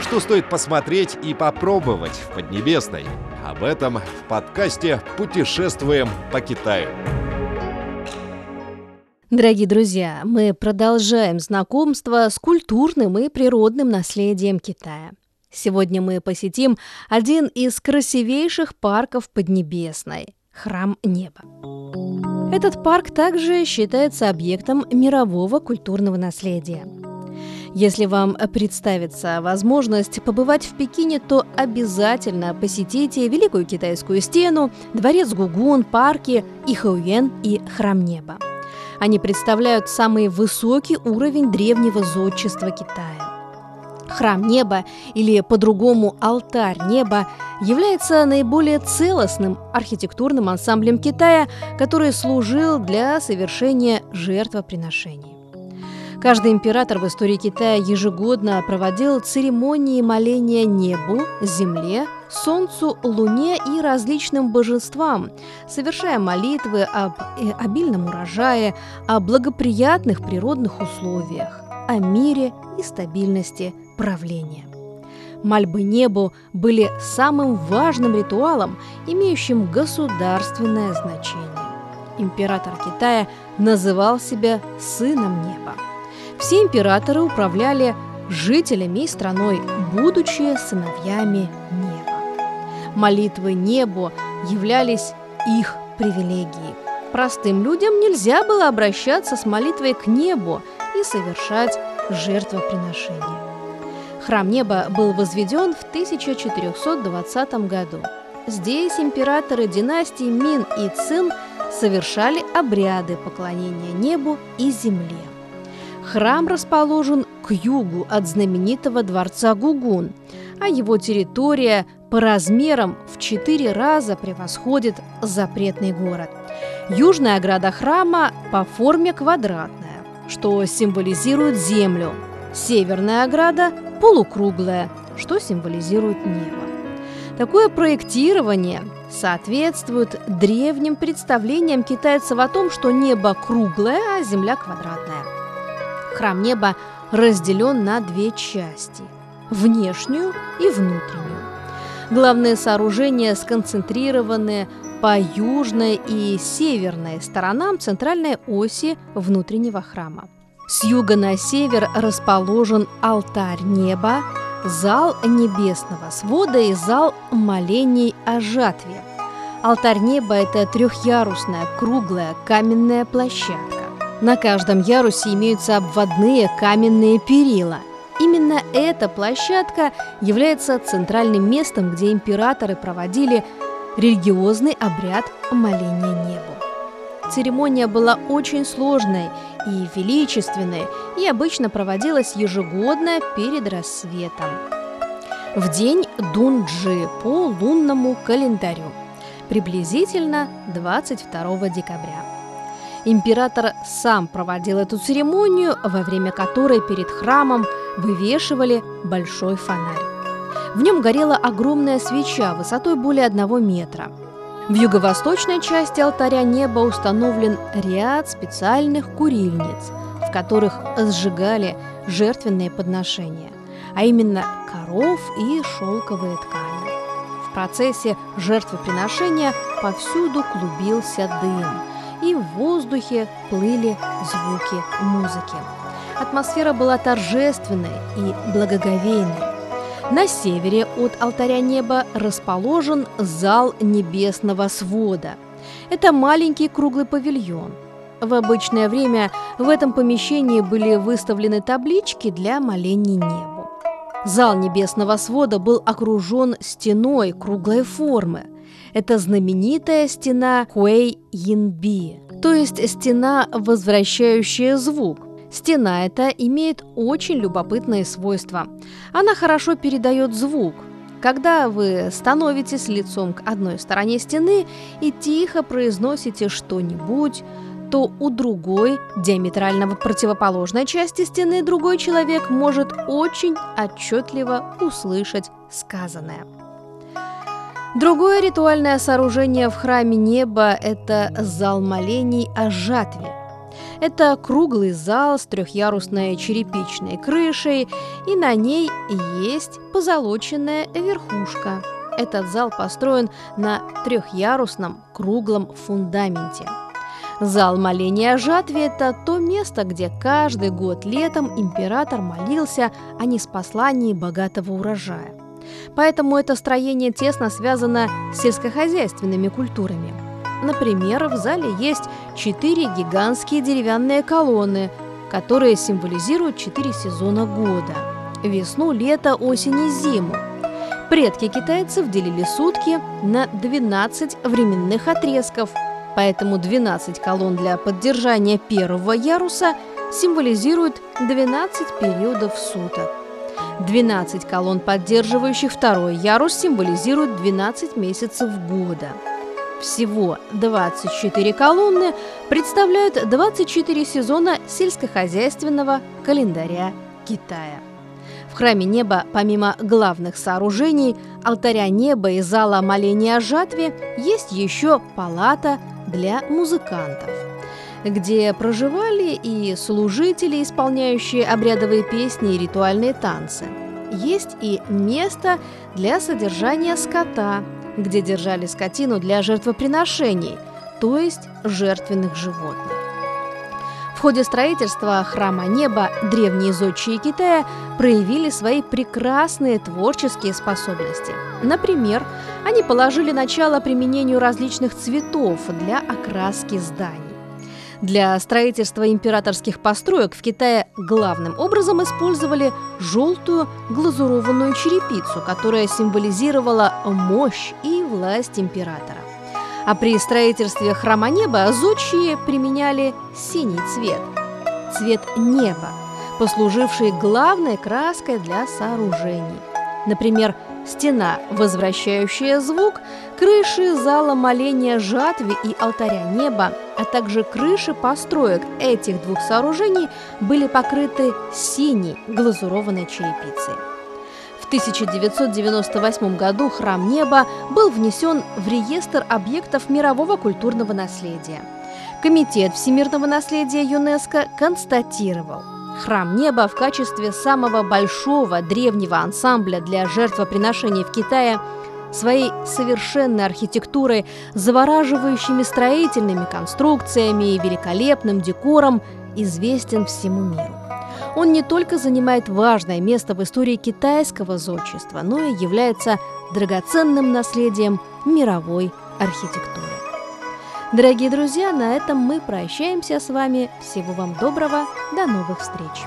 Что стоит посмотреть и попробовать в Поднебесной? Об этом в подкасте «Путешествуем по Китаю». Дорогие друзья, мы продолжаем знакомство с культурным и природным наследием Китая. Сегодня мы посетим один из красивейших парков Поднебесной – Храм Неба. Этот парк также считается объектом мирового культурного наследия. Если вам представится возможность побывать в Пекине, то обязательно посетите Великую Китайскую стену, Дворец Гугун, парки Ихауен и Храм Неба. Они представляют самый высокий уровень древнего зодчества Китая. Храм неба или по-другому алтарь неба является наиболее целостным архитектурным ансамблем Китая, который служил для совершения жертвоприношений. Каждый император в истории Китая ежегодно проводил церемонии моления небу, земле, солнцу, луне и различным божествам, совершая молитвы об э, обильном урожае, о благоприятных природных условиях, о мире и стабильности правления. Мольбы небу были самым важным ритуалом, имеющим государственное значение. Император Китая называл себя сыном неба. Все императоры управляли жителями и страной, будучи сыновьями неба. Молитвы небу являлись их привилегией. Простым людям нельзя было обращаться с молитвой к небу и совершать жертвоприношения. Храм неба был возведен в 1420 году. Здесь императоры династии Мин и Цин совершали обряды поклонения небу и земле. Храм расположен к югу от знаменитого дворца Гугун, а его территория по размерам в четыре раза превосходит запретный город. Южная ограда храма по форме квадратная, что символизирует землю. Северная ограда полукруглая, что символизирует небо. Такое проектирование соответствует древним представлениям китайцев о том, что небо круглое, а земля квадратная. Храм неба разделен на две части – внешнюю и внутреннюю. Главные сооружения сконцентрированы по южной и северной сторонам центральной оси внутреннего храма. С юга на север расположен алтарь неба, зал небесного свода и зал молений о жатве. Алтарь неба – это трехъярусная круглая каменная площадка. На каждом ярусе имеются обводные каменные перила. Именно эта площадка является центральным местом, где императоры проводили религиозный обряд моления небу. Церемония была очень сложной и величественной и обычно проводилась ежегодно перед рассветом. В день Дунджи по лунному календарю, приблизительно 22 декабря. Император сам проводил эту церемонию, во время которой перед храмом вывешивали большой фонарь. В нем горела огромная свеча высотой более одного метра. В юго-восточной части алтаря неба установлен ряд специальных курильниц, в которых сжигали жертвенные подношения, а именно коров и шелковые ткани. В процессе жертвоприношения повсюду клубился дым – и в воздухе плыли звуки музыки. Атмосфера была торжественной и благоговейной. На севере от алтаря неба расположен зал небесного свода. Это маленький круглый павильон. В обычное время в этом помещении были выставлены таблички для молений небу. Зал небесного свода был окружен стеной круглой формы – это знаменитая стена Хуэй-Янби, то есть стена, возвращающая звук. Стена эта имеет очень любопытные свойства. Она хорошо передает звук. Когда вы становитесь лицом к одной стороне стены и тихо произносите что-нибудь, то у другой, диаметрально противоположной части стены, другой человек может очень отчетливо услышать сказанное. Другое ритуальное сооружение в храме неба – это зал молений о жатве. Это круглый зал с трехъярусной черепичной крышей, и на ней есть позолоченная верхушка. Этот зал построен на трехъярусном круглом фундаменте. Зал моления о жатве – это то место, где каждый год летом император молился о неспослании богатого урожая. Поэтому это строение тесно связано с сельскохозяйственными культурами – Например, в зале есть четыре гигантские деревянные колонны, которые символизируют четыре сезона года – весну, лето, осень и зиму. Предки китайцев делили сутки на 12 временных отрезков, поэтому 12 колонн для поддержания первого яруса символизируют 12 периодов суток. 12 колонн, поддерживающих второй ярус, символизируют 12 месяцев года – всего 24 колонны представляют 24 сезона сельскохозяйственного календаря Китая. В храме неба, помимо главных сооружений, алтаря неба и зала моления о жатве, есть еще палата для музыкантов, где проживали и служители, исполняющие обрядовые песни и ритуальные танцы. Есть и место для содержания скота – где держали скотину для жертвоприношений, то есть жертвенных животных. В ходе строительства храма неба древние зодчие Китая проявили свои прекрасные творческие способности. Например, они положили начало применению различных цветов для окраски зданий. Для строительства императорских построек в Китае главным образом использовали желтую глазурованную черепицу, которая символизировала мощь и власть императора. А при строительстве храма неба зодчие применяли синий цвет – цвет неба, послуживший главной краской для сооружений. Например, стена, возвращающая звук, крыши зала моления жатвы и алтаря неба, а также крыши построек этих двух сооружений были покрыты синей глазурованной черепицей. В 1998 году храм неба был внесен в реестр объектов мирового культурного наследия. Комитет всемирного наследия ЮНЕСКО констатировал – Храм неба в качестве самого большого древнего ансамбля для жертвоприношений в Китае своей совершенной архитектурой, завораживающими строительными конструкциями и великолепным декором известен всему миру. Он не только занимает важное место в истории китайского зодчества, но и является драгоценным наследием мировой архитектуры. Дорогие друзья, на этом мы прощаемся с вами. Всего вам доброго. До новых встреч.